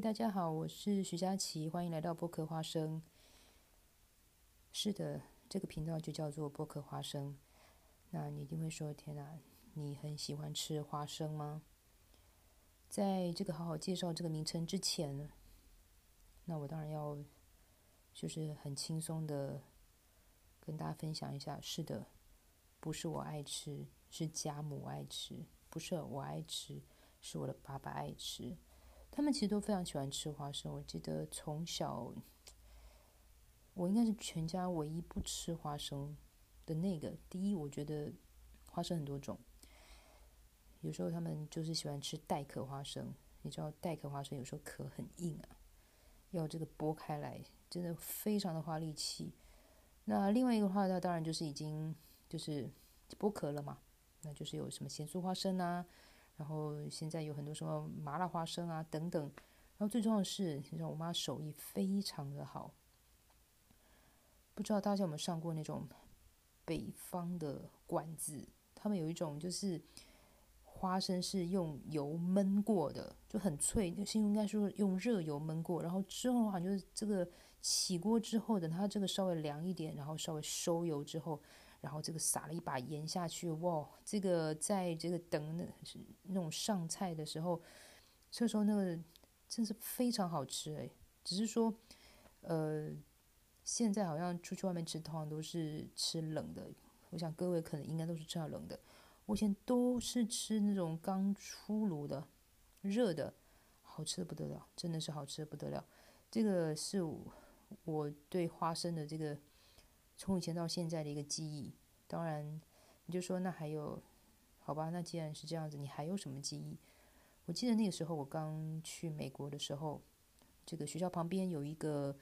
大家好，我是徐佳琪，欢迎来到波克花生。是的，这个频道就叫做波克花生。那你一定会说：“天哪，你很喜欢吃花生吗？”在这个好好介绍这个名称之前，那我当然要就是很轻松的跟大家分享一下。是的，不是我爱吃，是家母爱吃；不是我爱吃，是我的爸爸爱吃。他们其实都非常喜欢吃花生。我记得从小，我应该是全家唯一不吃花生的那个。第一，我觉得花生很多种，有时候他们就是喜欢吃带壳花生。你知道带壳花生有时候壳很硬啊，要这个剥开来，真的非常的花力气。那另外一个话，那当然就是已经就是剥壳了嘛，那就是有什么咸酥花生啊。然后现在有很多什么麻辣花生啊等等，然后最重要的是，你知道我妈手艺非常的好。不知道大家有没有上过那种北方的馆子？他们有一种就是花生是用油焖过的，就很脆。那是应该说用热油焖过，然后之后的话就是这个起锅之后，等它这个稍微凉一点，然后稍微收油之后。然后这个撒了一把盐下去，哇！这个在这个等那那种上菜的时候，这时候那个真是非常好吃哎。只是说，呃，现在好像出去外面吃，通常都是吃冷的。我想各位可能应该都是吃到冷的。我以前都是吃那种刚出炉的、热的，好吃的不得了，真的是好吃的不得了。这个是我对花生的这个。从以前到现在的一个记忆，当然，你就说那还有，好吧？那既然是这样子，你还有什么记忆？我记得那个时候我刚去美国的时候，这个学校旁边有一个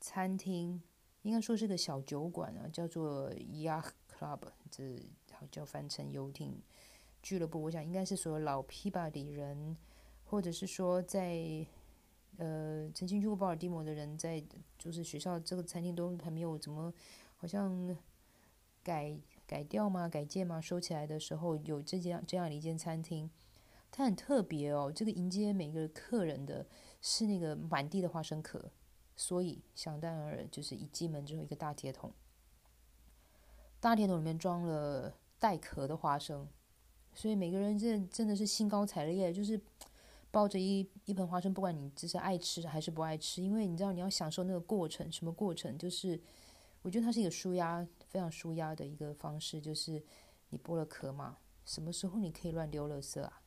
餐厅，应该说是个小酒馆啊，叫做 Yacht Club，这好叫翻成游艇俱乐部。我想应该是所有老 P 吧的人，或者是说在。呃，曾经去过巴尔的摩的人，在就是学校这个餐厅都还没有怎么，好像改改掉吗？改建吗？收起来的时候有这样这样的一间餐厅，它很特别哦。这个迎接每个客人的是那个满地的花生壳，所以想当然就是一进门之后一个大铁桶，大铁桶里面装了带壳的花生，所以每个人真真的是兴高采烈，就是。抱着一一盆花生，不管你只是爱吃还是不爱吃，因为你知道你要享受那个过程，什么过程？就是我觉得它是一个舒压，非常舒压的一个方式。就是你剥了壳嘛，什么时候你可以乱丢垃圾啊？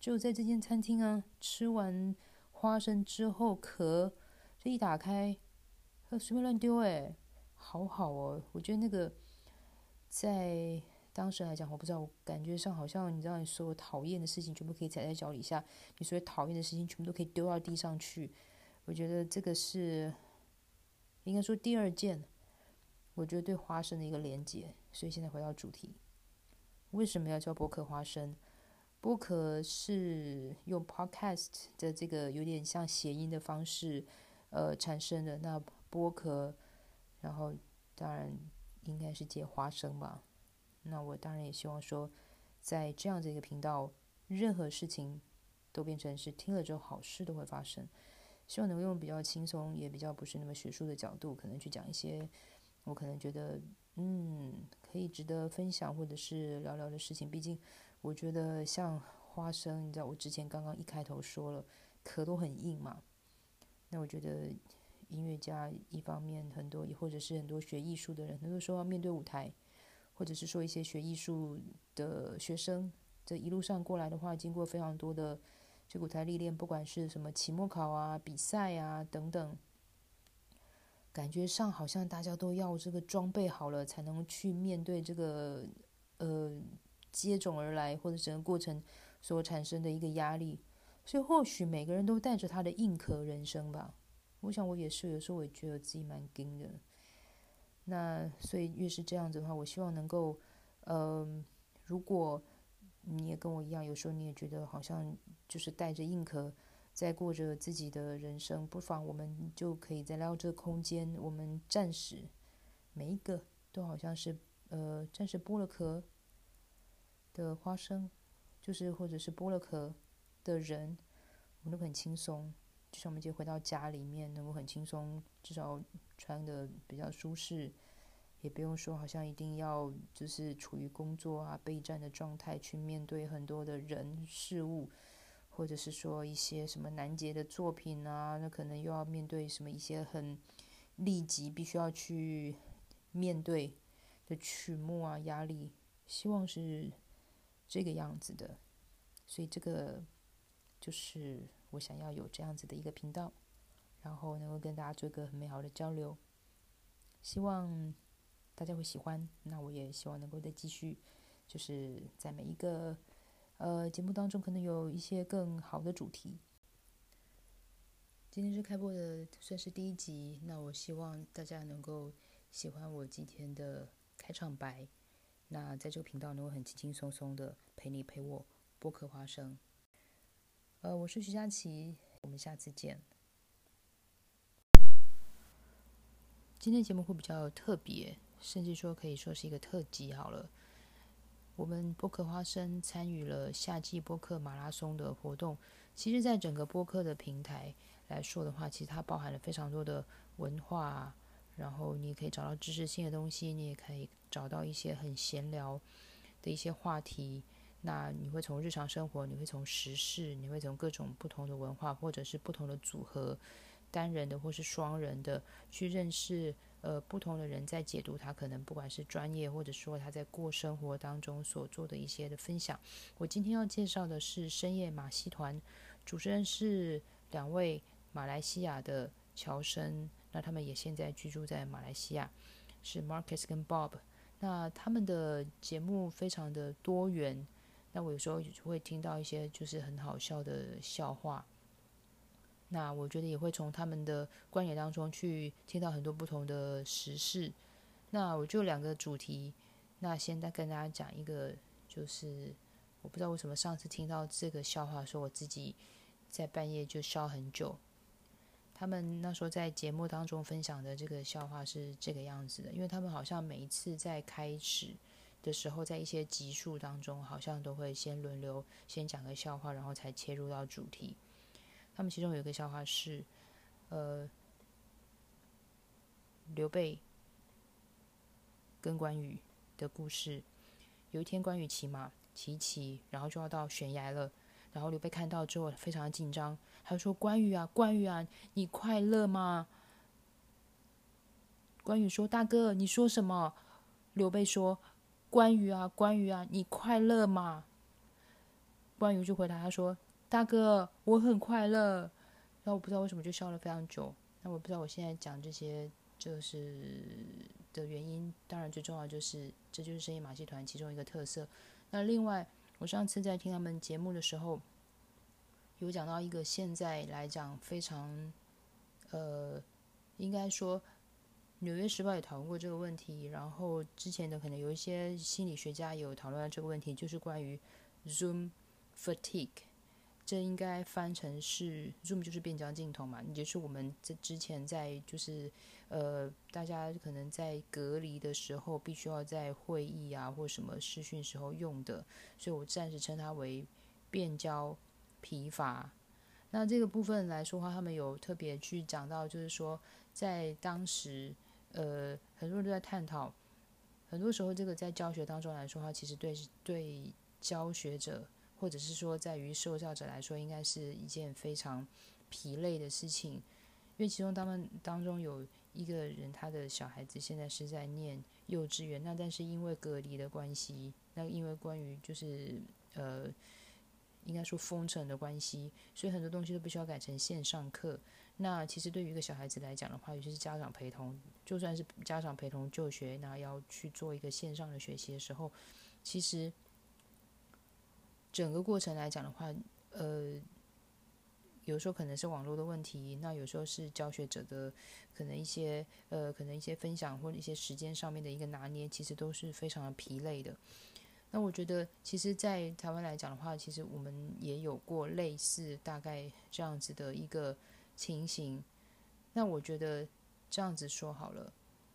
只有在这间餐厅啊，吃完花生之后壳这一打开，随便乱丢，哎，好好哦。我觉得那个在。当时来讲，我不知道，我感觉上好像你知道，你所有讨厌的事情全部可以踩在脚底下，你所有讨厌的事情全部都可以丢到地上去。我觉得这个是应该说第二件，我觉得对花生的一个连接。所以现在回到主题，为什么要叫剥壳花生？剥壳是用 podcast 的这个有点像谐音的方式，呃，产生的。那剥壳，然后当然应该是接花生吧。那我当然也希望说，在这样子一个频道，任何事情都变成是听了之后好事都会发生。希望能够用比较轻松，也比较不是那么学术的角度，可能去讲一些我可能觉得嗯可以值得分享或者是聊聊的事情。毕竟我觉得像花生，你知道我之前刚刚一开头说了，壳都很硬嘛。那我觉得音乐家一方面很多，也或者是很多学艺术的人，很多时候要面对舞台。或者是说一些学艺术的学生，这一路上过来的话，经过非常多的这舞台历练，不管是什么期末考啊、比赛啊等等，感觉上好像大家都要这个装备好了，才能去面对这个呃接踵而来或者整个过程所产生的一个压力。所以或许每个人都带着他的硬壳人生吧。我想我也是，有时候我也觉得自己蛮硬的。那所以越是这样子的话，我希望能够，嗯，如果你也跟我一样，有时候你也觉得好像就是带着硬壳在过着自己的人生，不妨我们就可以在聊这个空间，我们暂时每一个都好像是呃暂时剥了壳的花生，就是或者是剥了壳的人，我们都很轻松，就像我们今天回到家里面，能够很轻松，至少穿的比较舒适，也不用说好像一定要就是处于工作啊备战的状态去面对很多的人事物，或者是说一些什么难解的作品啊，那可能又要面对什么一些很立即必须要去面对的曲目啊压力，希望是这个样子的。所以这个就是我想要有这样子的一个频道，然后能够跟大家做一个很美好的交流，希望大家会喜欢。那我也希望能够再继续，就是在每一个呃节目当中，可能有一些更好的主题。今天是开播的，算是第一集。那我希望大家能够喜欢我今天的开场白。那在这个频道能够很轻轻松松的陪你陪我。播客花生，呃，我是徐佳琪，我们下次见。今天节目会比较特别，甚至说可以说是一个特辑好了。我们播客花生参与了夏季播客马拉松的活动。其实，在整个播客的平台来说的话，其实它包含了非常多的文化，然后你也可以找到知识性的东西，你也可以找到一些很闲聊的一些话题。那你会从日常生活，你会从时事，你会从各种不同的文化，或者是不同的组合，单人的或是双人的，去认识呃不同的人，在解读他可能不管是专业，或者说他在过生活当中所做的一些的分享。我今天要介绍的是深夜马戏团，主持人是两位马来西亚的侨生，那他们也现在居住在马来西亚，是 Marcus 跟 Bob。那他们的节目非常的多元。那我有时候会听到一些就是很好笑的笑话，那我觉得也会从他们的观点当中去听到很多不同的时事。那我就两个主题，那先再跟大家讲一个，就是我不知道为什么上次听到这个笑话，说我自己在半夜就笑很久。他们那时候在节目当中分享的这个笑话是这个样子的，因为他们好像每一次在开始。的时候，在一些集数当中，好像都会先轮流先讲个笑话，然后才切入到主题。他们其中有一个笑话是，呃，刘备跟关羽的故事。有一天，关羽骑马骑骑，然后就要到悬崖了。然后刘备看到之后非常的紧张，他说：“关羽啊，关羽啊，你快乐吗？”关羽说：“大哥，你说什么？”刘备说。关羽啊，关羽啊，你快乐吗？关羽就回答他说：“大哥，我很快乐。”然后我不知道为什么就笑了非常久。那我不知道我现在讲这些就是的原因。当然最重要就是这就是深夜马戏团其中一个特色。那另外，我上次在听他们节目的时候，有讲到一个现在来讲非常呃，应该说。《纽约时报》也讨论过这个问题，然后之前的可能有一些心理学家有讨论到这个问题，就是关于 Zoom fatigue，这应该翻成是 Zoom 就是变焦镜头嘛，也就是我们这之前在就是呃大家可能在隔离的时候必须要在会议啊或什么视讯时候用的，所以我暂时称它为变焦疲乏。那这个部分来说的话，他们有特别去讲到，就是说在当时。呃，很多人都在探讨，很多时候这个在教学当中来说的话，其实对对教学者或者是说在于受教者来说，应该是一件非常疲累的事情，因为其中他们当中有一个人，他的小孩子现在是在念幼稚园，那但是因为隔离的关系，那因为关于就是呃，应该说封城的关系，所以很多东西都必须要改成线上课。那其实对于一个小孩子来讲的话，尤其是家长陪同，就算是家长陪同就学，那要去做一个线上的学习的时候，其实整个过程来讲的话，呃，有时候可能是网络的问题，那有时候是教学者的可能一些呃，可能一些分享或者一些时间上面的一个拿捏，其实都是非常的疲累的。那我觉得，其实，在台湾来讲的话，其实我们也有过类似大概这样子的一个。情形，那我觉得这样子说好了。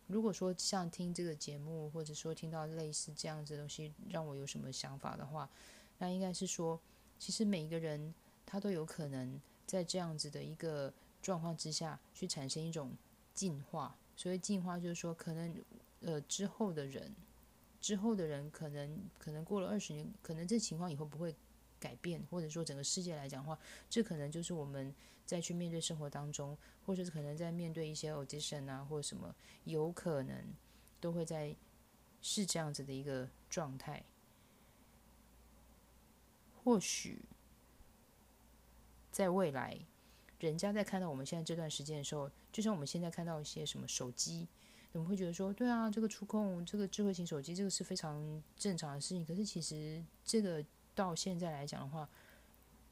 如果说像听这个节目，或者说听到类似这样子的东西，让我有什么想法的话，那应该是说，其实每一个人他都有可能在这样子的一个状况之下去产生一种进化。所谓进化，就是说可能呃之后的人，之后的人可能可能过了二十年，可能这情况以后不会改变，或者说整个世界来讲的话，这可能就是我们在去面对生活当中，或者是可能在面对一些 audition 啊或者什么，有可能都会在是这样子的一个状态。或许在未来，人家在看到我们现在这段时间的时候，就像我们现在看到一些什么手机，我们会觉得说，对啊，这个触控，这个智慧型手机，这个是非常正常的事情。可是其实这个到现在来讲的话，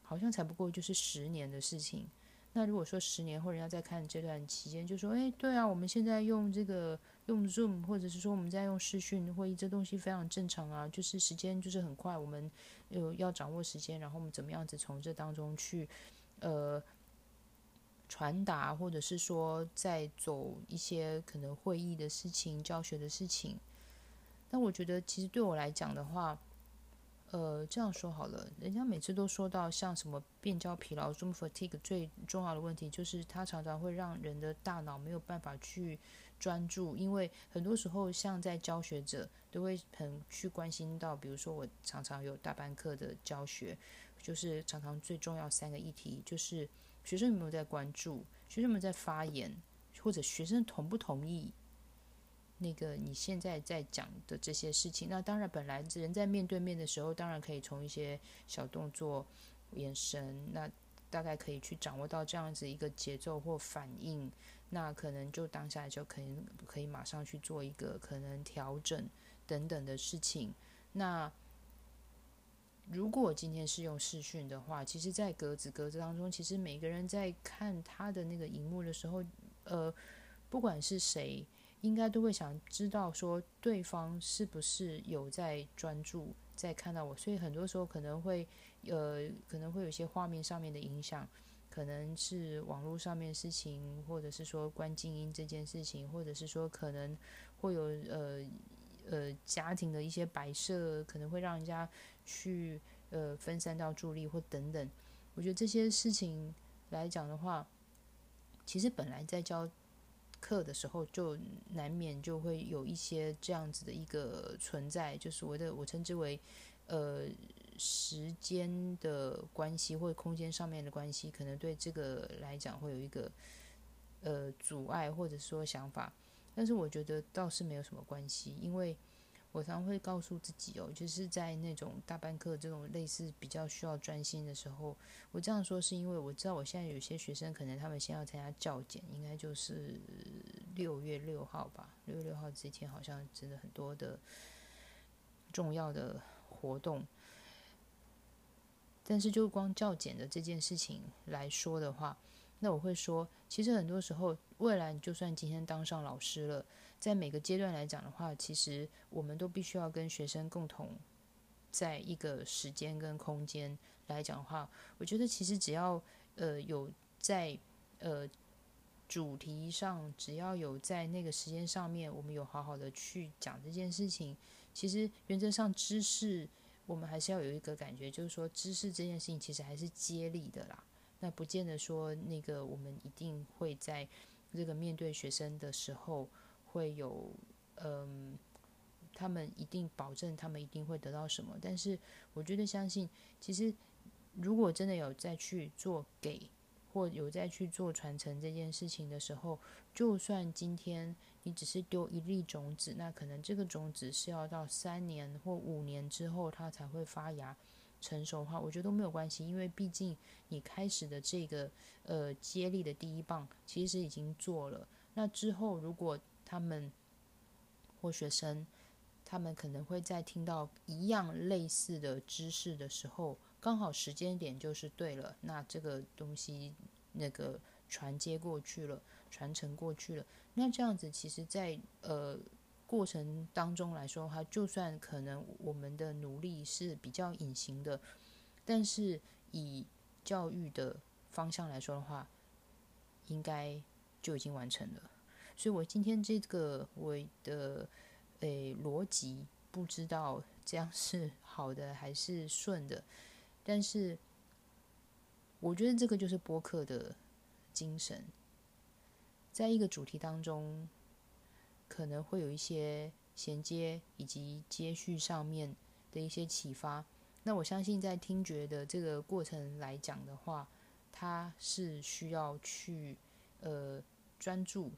好像才不过就是十年的事情。那如果说十年后人家在看这段期间，就说，哎，对啊，我们现在用这个。用 Zoom，或者是说我们在用视讯会议，这东西非常正常啊。就是时间就是很快，我们有要掌握时间，然后我们怎么样子从这当中去呃传达，或者是说在走一些可能会议的事情、教学的事情。那我觉得其实对我来讲的话，呃，这样说好了，人家每次都说到像什么变焦疲劳 （Zoom fatigue） 最重要的问题，就是它常常会让人的大脑没有办法去。专注，因为很多时候，像在教学者都会很去关心到，比如说我常常有大班课的教学，就是常常最重要三个议题，就是学生有没有在关注，学生有没有在发言，或者学生同不同意那个你现在在讲的这些事情。那当然，本来人在面对面的时候，当然可以从一些小动作、眼神，那大概可以去掌握到这样子一个节奏或反应。那可能就当下就可以可以马上去做一个可能调整等等的事情。那如果今天是用视讯的话，其实，在格子格子当中，其实每个人在看他的那个荧幕的时候，呃，不管是谁，应该都会想知道说对方是不是有在专注在看到我。所以很多时候可能会呃可能会有一些画面上面的影响。可能是网络上面事情，或者是说关静音这件事情，或者是说可能会有呃呃家庭的一些摆设，可能会让人家去呃分散到注意力或等等。我觉得这些事情来讲的话，其实本来在教课的时候就难免就会有一些这样子的一个存在，就是我的我称之为呃。时间的关系或者空间上面的关系，可能对这个来讲会有一个呃阻碍或者说想法，但是我觉得倒是没有什么关系，因为我常会告诉自己哦，就是在那种大班课这种类似比较需要专心的时候，我这样说是因为我知道我现在有些学生可能他们先要参加教检，应该就是六月六号吧，六月六号这一天好像真的很多的重要的活动。但是，就光教检的这件事情来说的话，那我会说，其实很多时候，未来你就算今天当上老师了，在每个阶段来讲的话，其实我们都必须要跟学生共同在一个时间跟空间来讲的话，我觉得其实只要呃有在呃主题上，只要有在那个时间上面，我们有好好的去讲这件事情，其实原则上知识。我们还是要有一个感觉，就是说知识这件事情其实还是接力的啦。那不见得说那个我们一定会在这个面对学生的时候会有，嗯，他们一定保证他们一定会得到什么。但是我觉得相信，其实如果真的有再去做给。或有再去做传承这件事情的时候，就算今天你只是丢一粒种子，那可能这个种子是要到三年或五年之后它才会发芽成熟的话，我觉得都没有关系，因为毕竟你开始的这个呃接力的第一棒其实已经做了。那之后如果他们或学生他们可能会在听到一样类似的知识的时候。刚好时间点就是对了，那这个东西那个传接过去了，传承过去了，那这样子其实，在呃过程当中来说的话，就算可能我们的努力是比较隐形的，但是以教育的方向来说的话，应该就已经完成了。所以我今天这个我的诶逻辑，不知道这样是好的还是顺的。但是，我觉得这个就是播客的精神，在一个主题当中，可能会有一些衔接以及接续上面的一些启发。那我相信，在听觉的这个过程来讲的话，它是需要去呃专注。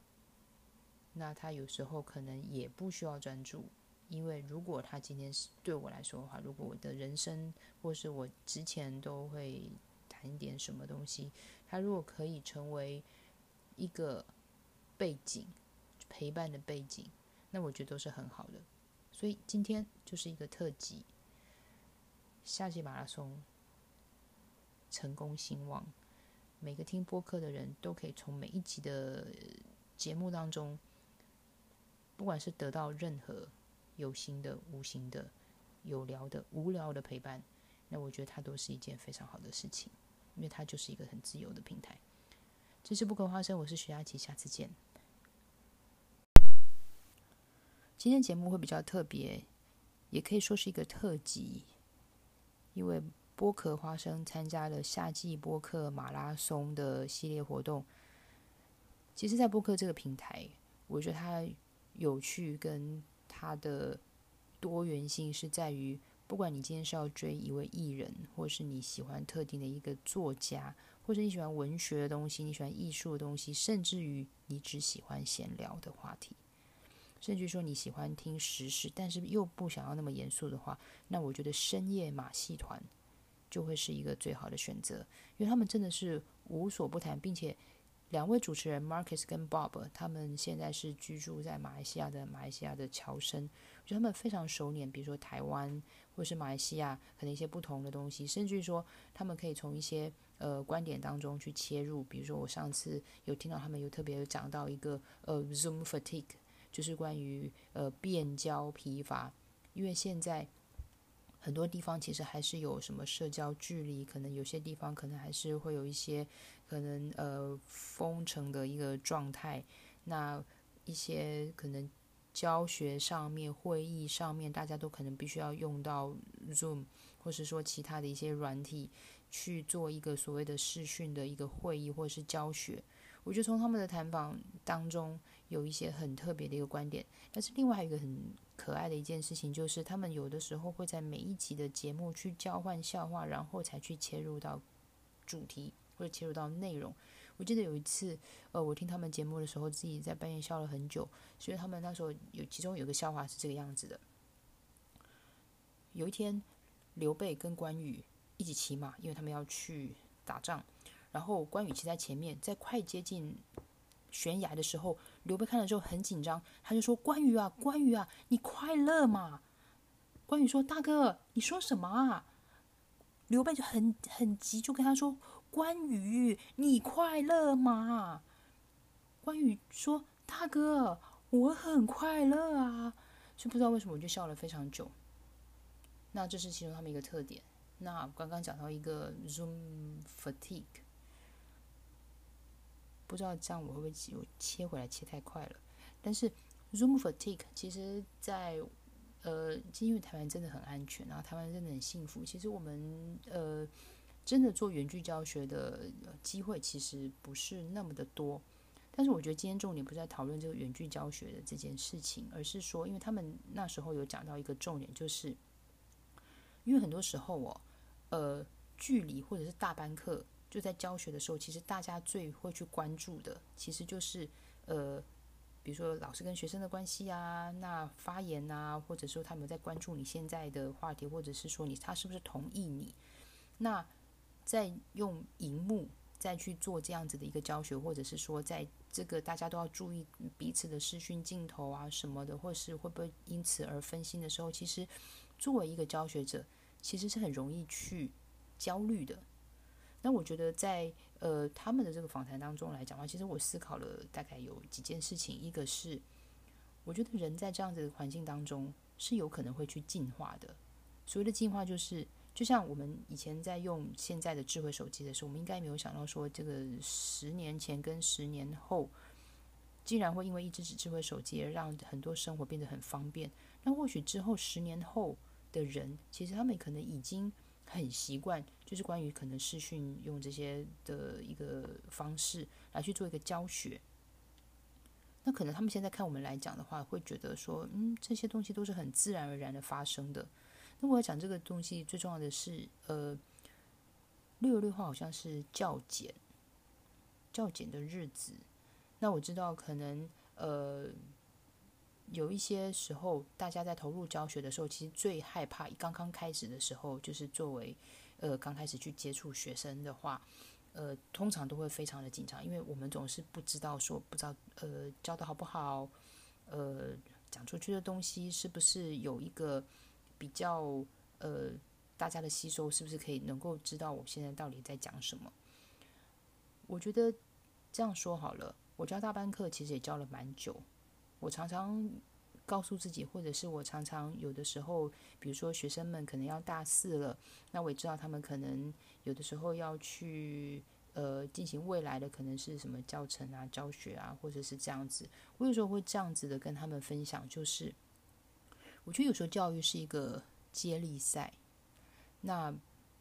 那他有时候可能也不需要专注，因为如果他今天是对我来说的话，如果我的人生或是我之前都会谈一点什么东西，他如果可以成为一个背景陪伴的背景，那我觉得都是很好的。所以今天就是一个特辑，夏季马拉松成功兴旺，每个听播客的人都可以从每一集的节目当中。不管是得到任何有形的、无形的、有聊的、无聊的陪伴，那我觉得它都是一件非常好的事情，因为它就是一个很自由的平台。这是不可花生，我是徐佳琪，下次见。今天节目会比较特别，也可以说是一个特辑，因为剥壳花生参加了夏季播客马拉松的系列活动。其实，在播客这个平台，我觉得它。有趣跟它的多元性是在于，不管你今天是要追一位艺人，或是你喜欢特定的一个作家，或者你喜欢文学的东西，你喜欢艺术的东西，甚至于你只喜欢闲聊的话题，甚至说你喜欢听时事，但是又不想要那么严肃的话，那我觉得深夜马戏团就会是一个最好的选择，因为他们真的是无所不谈，并且。两位主持人 Marcus 跟 Bob，他们现在是居住在马来西亚的马来西亚的侨生，我觉得他们非常熟稔，比如说台湾或是马来西亚可能一些不同的东西，甚至于说他们可以从一些呃观点当中去切入，比如说我上次有听到他们有特别有讲到一个呃 Zoom fatigue，就是关于呃变焦疲乏，因为现在。很多地方其实还是有什么社交距离，可能有些地方可能还是会有一些可能呃封城的一个状态。那一些可能教学上面、会议上面，大家都可能必须要用到 Zoom，或是说其他的一些软体去做一个所谓的视讯的一个会议或是教学。我觉得从他们的谈访当中有一些很特别的一个观点，但是另外还有一个很。可爱的一件事情就是，他们有的时候会在每一集的节目去交换笑话，然后才去切入到主题或者切入到内容。我记得有一次，呃，我听他们节目的时候，自己在半夜笑了很久。所以他们那时候有其中有个笑话是这个样子的：有一天，刘备跟关羽一起骑马，因为他们要去打仗，然后关羽骑在前面，在快接近。悬崖的时候，刘备看了之后很紧张，他就说：“关羽啊，关羽啊，你快乐吗？”关羽说：“大哥，你说什么啊？”刘备就很很急，就跟他说：“关羽，你快乐吗？”关羽说：“大哥，我很快乐啊。”就不知道为什么我就笑了非常久。那这是其中他们一个特点。那刚刚讲到一个 Zoom fatigue。不知道这样我会不会有切回来切太快了？但是 Zoom fatigue 其实，在呃，因为台湾真的很安全，然后台湾真的很幸福。其实我们呃，真的做远距教学的机会其实不是那么的多。但是我觉得今天重点不是在讨论这个远距教学的这件事情，而是说，因为他们那时候有讲到一个重点，就是因为很多时候哦，呃，距离或者是大班课。就在教学的时候，其实大家最会去关注的，其实就是呃，比如说老师跟学生的关系啊，那发言啊，或者说他们在关注你现在的话题，或者是说你他是不是同意你？那在用荧幕再去做这样子的一个教学，或者是说在这个大家都要注意彼此的视讯镜头啊什么的，或是会不会因此而分心的时候，其实作为一个教学者，其实是很容易去焦虑的。那我觉得，在呃他们的这个访谈当中来讲的话，其实我思考了大概有几件事情。一个是，我觉得人在这样子的环境当中是有可能会去进化的。所谓的进化，就是就像我们以前在用现在的智慧手机的时候，我们应该没有想到说，这个十年前跟十年后，竟然会因为一只智慧手机而让很多生活变得很方便。那或许之后十年后的人，其实他们可能已经。很习惯，就是关于可能视讯用这些的一个方式来去做一个教学。那可能他们现在看我们来讲的话，会觉得说，嗯，这些东西都是很自然而然的发生的。那我要讲这个东西，最重要的是，呃，六月六号好像是教简，教简的日子。那我知道，可能呃，有一些时候，大家在投入教学的时候，其实最害怕刚刚开始的时候，就是作为呃刚开始去接触学生的话。呃，通常都会非常的紧张，因为我们总是不知道说，不知道呃教的好不好，呃讲出去的东西是不是有一个比较呃大家的吸收是不是可以能够知道我现在到底在讲什么？我觉得这样说好了，我教大班课其实也教了蛮久，我常常告诉自己，或者是我常常有的时候，比如说学生们可能要大四了，那我也知道他们可能。有的时候要去呃进行未来的可能是什么教程啊、教学啊，或者是这样子。我有时候会这样子的跟他们分享，就是我觉得有时候教育是一个接力赛，那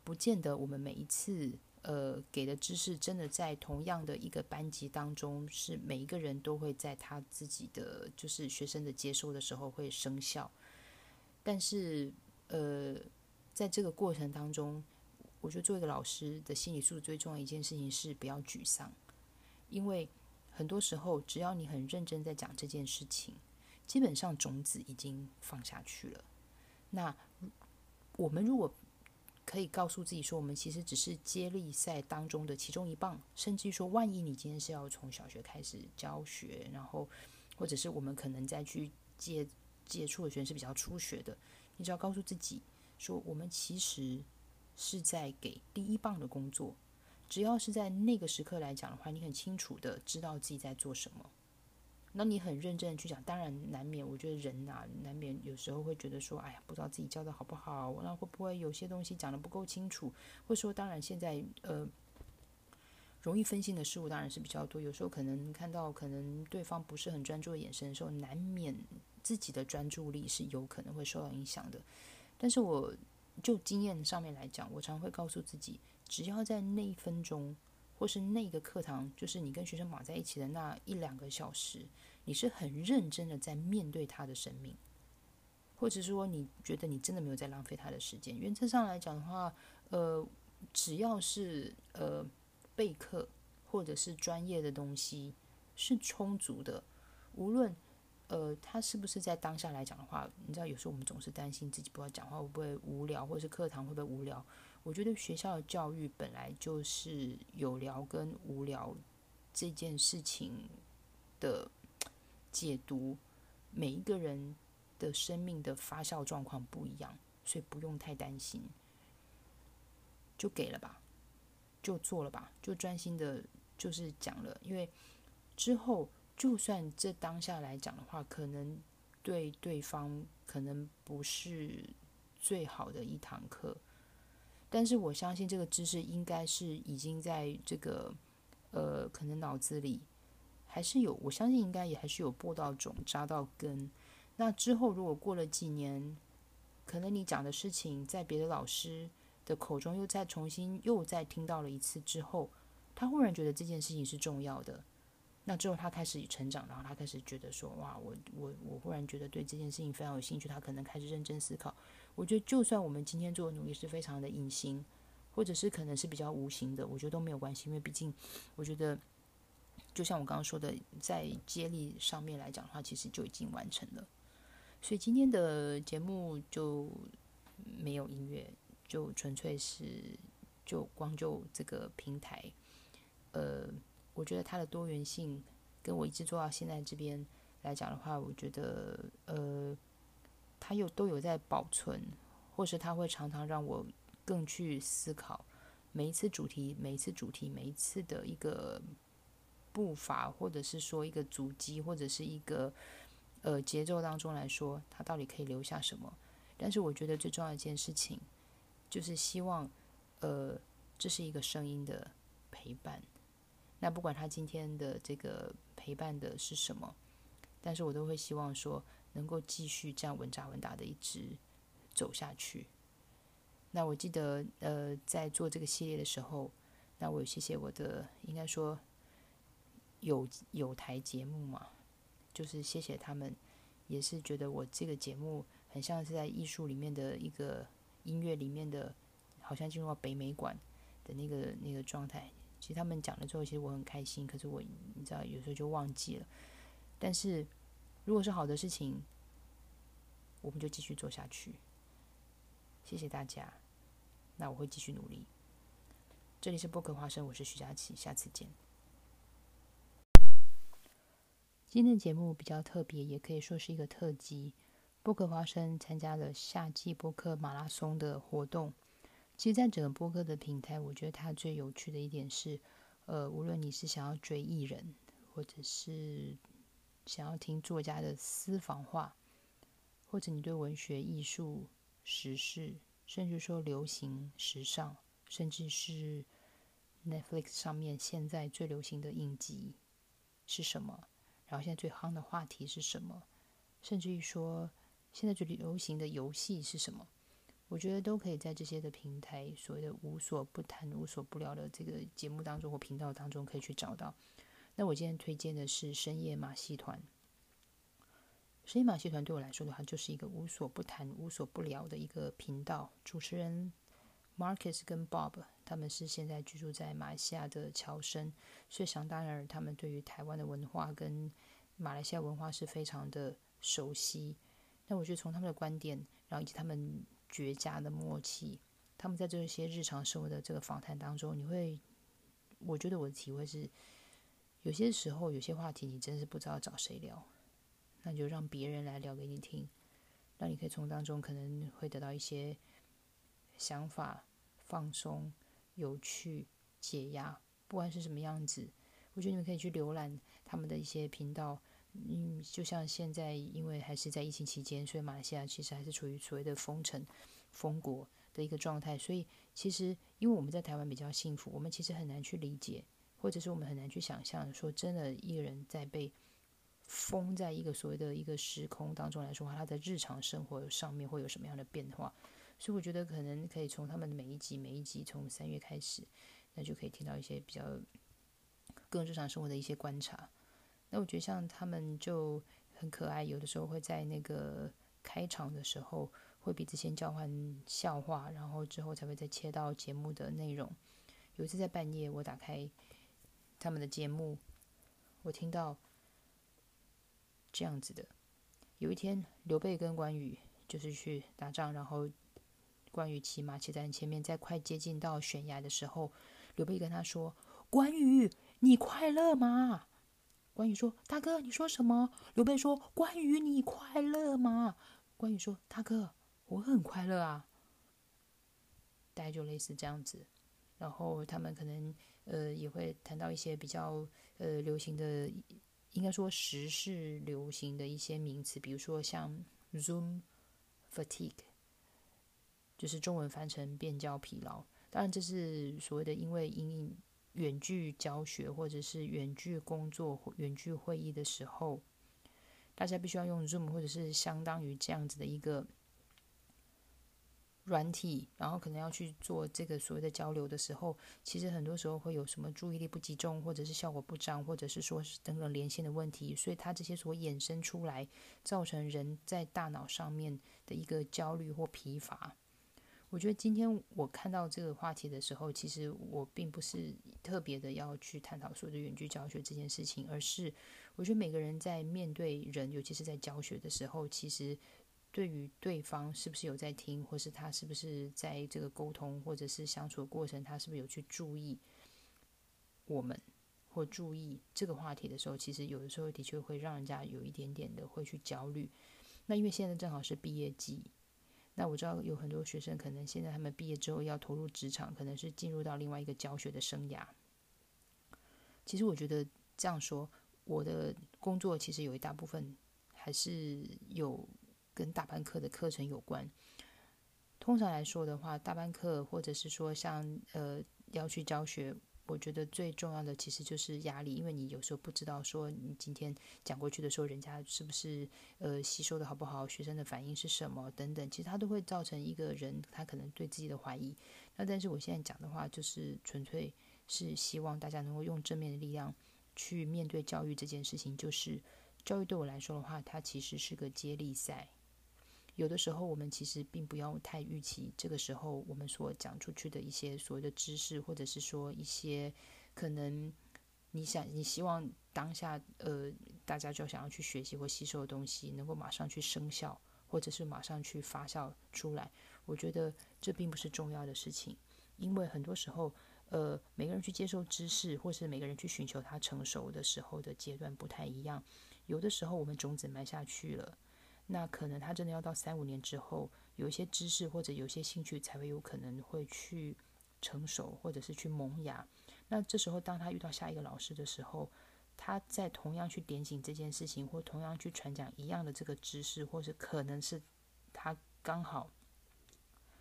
不见得我们每一次呃给的知识真的在同样的一个班级当中，是每一个人都会在他自己的就是学生的接收的时候会生效。但是呃在这个过程当中。我觉得做一个老师的心理素质最重要一件事情是不要沮丧，因为很多时候只要你很认真在讲这件事情，基本上种子已经放下去了。那我们如果可以告诉自己说，我们其实只是接力赛当中的其中一棒，甚至于说，万一你今天是要从小学开始教学，然后或者是我们可能再去接接触的学生是比较初学的，你只要告诉自己说，我们其实。是在给第一棒的工作，只要是在那个时刻来讲的话，你很清楚的知道自己在做什么，那你很认真的去讲，当然难免，我觉得人呐，难免有时候会觉得说，哎呀，不知道自己教的好不好，那会不会有些东西讲的不够清楚，或者说，当然现在呃，容易分心的事物当然是比较多，有时候可能看到可能对方不是很专注的眼神的时候，难免自己的专注力是有可能会受到影响的，但是我。就经验上面来讲，我常会告诉自己，只要在那一分钟，或是那个课堂，就是你跟学生绑在一起的那一两个小时，你是很认真的在面对他的生命，或者说你觉得你真的没有在浪费他的时间。原则上来讲的话，呃，只要是呃备课或者是专业的东西是充足的，无论。呃，他是不是在当下来讲的话，你知道，有时候我们总是担心自己不知道讲话会不会无聊，或者是课堂会不会无聊。我觉得学校的教育本来就是有聊跟无聊这件事情的解读，每一个人的生命的发酵状况不一样，所以不用太担心，就给了吧，就做了吧，就专心的，就是讲了，因为之后。就算这当下来讲的话，可能对对方可能不是最好的一堂课，但是我相信这个知识应该是已经在这个呃可能脑子里还是有，我相信应该也还是有播到种扎到根。那之后如果过了几年，可能你讲的事情在别的老师的口中又再重新又再听到了一次之后，他忽然觉得这件事情是重要的。那之后，他开始成长，然后他开始觉得说：“哇，我我我忽然觉得对这件事情非常有兴趣。”他可能开始认真思考。我觉得，就算我们今天做的努力是非常的隐形，或者是可能是比较无形的，我觉得都没有关系，因为毕竟，我觉得，就像我刚刚说的，在接力上面来讲的话，其实就已经完成了。所以今天的节目就没有音乐，就纯粹是就光就这个平台，呃。我觉得它的多元性，跟我一直做到现在这边来讲的话，我觉得呃，它又都有在保存，或是它会常常让我更去思考每一次主题、每一次主题、每一次的一个步伐，或者是说一个主机，或者是一个呃节奏当中来说，它到底可以留下什么？但是我觉得最重要一件事情，就是希望呃，这是一个声音的陪伴。那不管他今天的这个陪伴的是什么，但是我都会希望说能够继续这样稳扎稳打的一直走下去。那我记得，呃，在做这个系列的时候，那我有谢谢我的，应该说有有台节目嘛，就是谢谢他们，也是觉得我这个节目很像是在艺术里面的一个音乐里面的，好像进入到北美馆的那个那个状态。其实他们讲了之后，其实我很开心，可是我你知道，有时候就忘记了。但是如果是好的事情，我们就继续做下去。谢谢大家，那我会继续努力。这里是播客花生，我是徐佳琪，下次见。今天的节目比较特别，也可以说是一个特辑。播客花生参加了夏季播客马拉松的活动。其实，在整个播客的平台，我觉得它最有趣的一点是，呃，无论你是想要追艺人，或者是想要听作家的私房话，或者你对文学、艺术、时事，甚至说流行、时尚，甚至是 Netflix 上面现在最流行的影集是什么，然后现在最夯的话题是什么，甚至于说现在最流行的游戏是什么。我觉得都可以在这些的平台，所谓的无所不谈、无所不聊的这个节目当中或频道当中，可以去找到。那我今天推荐的是深夜马戏团。深夜马戏团对我来说的话，就是一个无所不谈、无所不聊的一个频道。主持人 Marcus 跟 Bob 他们是现在居住在马来西亚的侨生，所以想当然，他们对于台湾的文化跟马来西亚文化是非常的熟悉。那我觉得从他们的观点，然后以及他们。绝佳的默契，他们在这些日常生活的这个访谈当中，你会，我觉得我的体会是，有些时候有些话题你真是不知道找谁聊，那就让别人来聊给你听，那你可以从当中可能会得到一些想法、放松、有趣、解压，不管是什么样子，我觉得你们可以去浏览他们的一些频道。嗯，就像现在，因为还是在疫情期间，所以马来西亚其实还是处于所谓的封城、封国的一个状态。所以，其实因为我们在台湾比较幸福，我们其实很难去理解，或者是我们很难去想象，说真的，一个人在被封在一个所谓的一个时空当中来说话，他的日常生活上面会有什么样的变化？所以，我觉得可能可以从他们每一集、每一集从三月开始，那就可以听到一些比较更日常生活的一些观察。那我觉得像他们就很可爱，有的时候会在那个开场的时候会彼此先交换笑话，然后之后才会再切到节目的内容。有一次在半夜，我打开他们的节目，我听到这样子的：有一天，刘备跟关羽就是去打仗，然后关羽骑马骑在前面，在快接近到悬崖的时候，刘备跟他说：“关羽，你快乐吗？”关羽说：“大哥，你说什么？”刘备说：“关羽，你快乐吗？”关羽说：“大哥，我很快乐啊。”大概就类似这样子。然后他们可能呃也会谈到一些比较呃流行的，应该说时事流行的一些名词，比如说像 Zoom fatigue，就是中文翻成变焦疲劳。当然，这是所谓的因为因。远距教学或者是远距工作、远距会议的时候，大家必须要用 Zoom 或者是相当于这样子的一个软体，然后可能要去做这个所谓的交流的时候，其实很多时候会有什么注意力不集中，或者是效果不彰，或者是说是等等连线的问题，所以它这些所衍生出来，造成人在大脑上面的一个焦虑或疲乏。我觉得今天我看到这个话题的时候，其实我并不是特别的要去探讨所谓的远距教学这件事情，而是我觉得每个人在面对人，尤其是在教学的时候，其实对于对方是不是有在听，或是他是不是在这个沟通或者是相处的过程，他是不是有去注意我们或注意这个话题的时候，其实有的时候的确会让人家有一点点的会去焦虑。那因为现在正好是毕业季。那我知道有很多学生可能现在他们毕业之后要投入职场，可能是进入到另外一个教学的生涯。其实我觉得这样说，我的工作其实有一大部分还是有跟大班课的课程有关。通常来说的话，大班课或者是说像呃要去教学我觉得最重要的其实就是压力，因为你有时候不知道说你今天讲过去的时候，人家是不是呃吸收的好不好，学生的反应是什么等等，其实它都会造成一个人他可能对自己的怀疑。那但是我现在讲的话，就是纯粹是希望大家能够用正面的力量去面对教育这件事情。就是教育对我来说的话，它其实是个接力赛。有的时候，我们其实并不要太预期，这个时候我们所讲出去的一些所谓的知识，或者是说一些可能你想、你希望当下呃大家就想要去学习或吸收的东西，能够马上去生效，或者是马上去发酵出来。我觉得这并不是重要的事情，因为很多时候，呃，每个人去接受知识，或是每个人去寻求他成熟的时候的阶段不太一样。有的时候，我们种子埋下去了。那可能他真的要到三五年之后，有一些知识或者有些兴趣，才会有可能会去成熟，或者是去萌芽。那这时候，当他遇到下一个老师的时候，他在同样去点醒这件事情，或同样去传讲一样的这个知识，或是可能是他刚好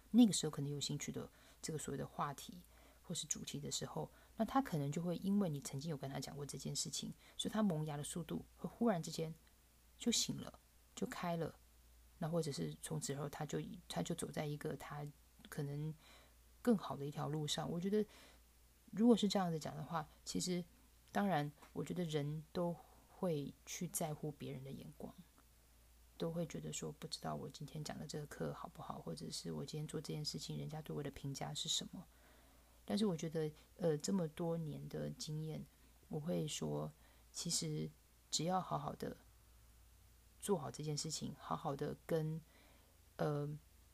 那个时候可能有兴趣的这个所谓的话题或是主题的时候，那他可能就会因为你曾经有跟他讲过这件事情，所以他萌芽的速度会忽然之间就醒了。就开了，那或者是从此以后他就他就走在一个他可能更好的一条路上。我觉得，如果是这样子讲的话，其实当然，我觉得人都会去在乎别人的眼光，都会觉得说不知道我今天讲的这个课好不好，或者是我今天做这件事情，人家对我的评价是什么。但是我觉得，呃，这么多年的经验，我会说，其实只要好好的。做好这件事情，好好的跟，呃，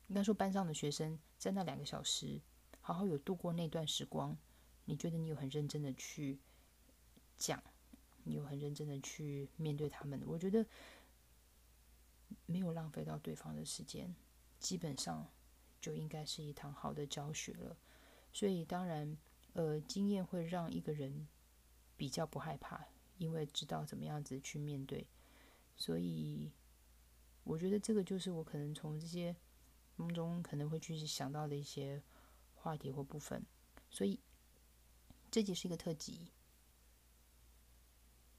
应该说班上的学生在那两个小时，好好有度过那段时光。你觉得你有很认真的去讲，你有很认真的去面对他们，我觉得没有浪费到对方的时间，基本上就应该是一堂好的教学了。所以当然，呃，经验会让一个人比较不害怕，因为知道怎么样子去面对。所以，我觉得这个就是我可能从这些当中可能会去想到的一些话题或部分。所以，这集是一个特辑，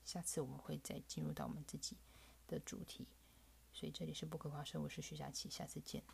下次我们会再进入到我们自己的主题。所以这里是不可发生，我是徐佳琪，下次见。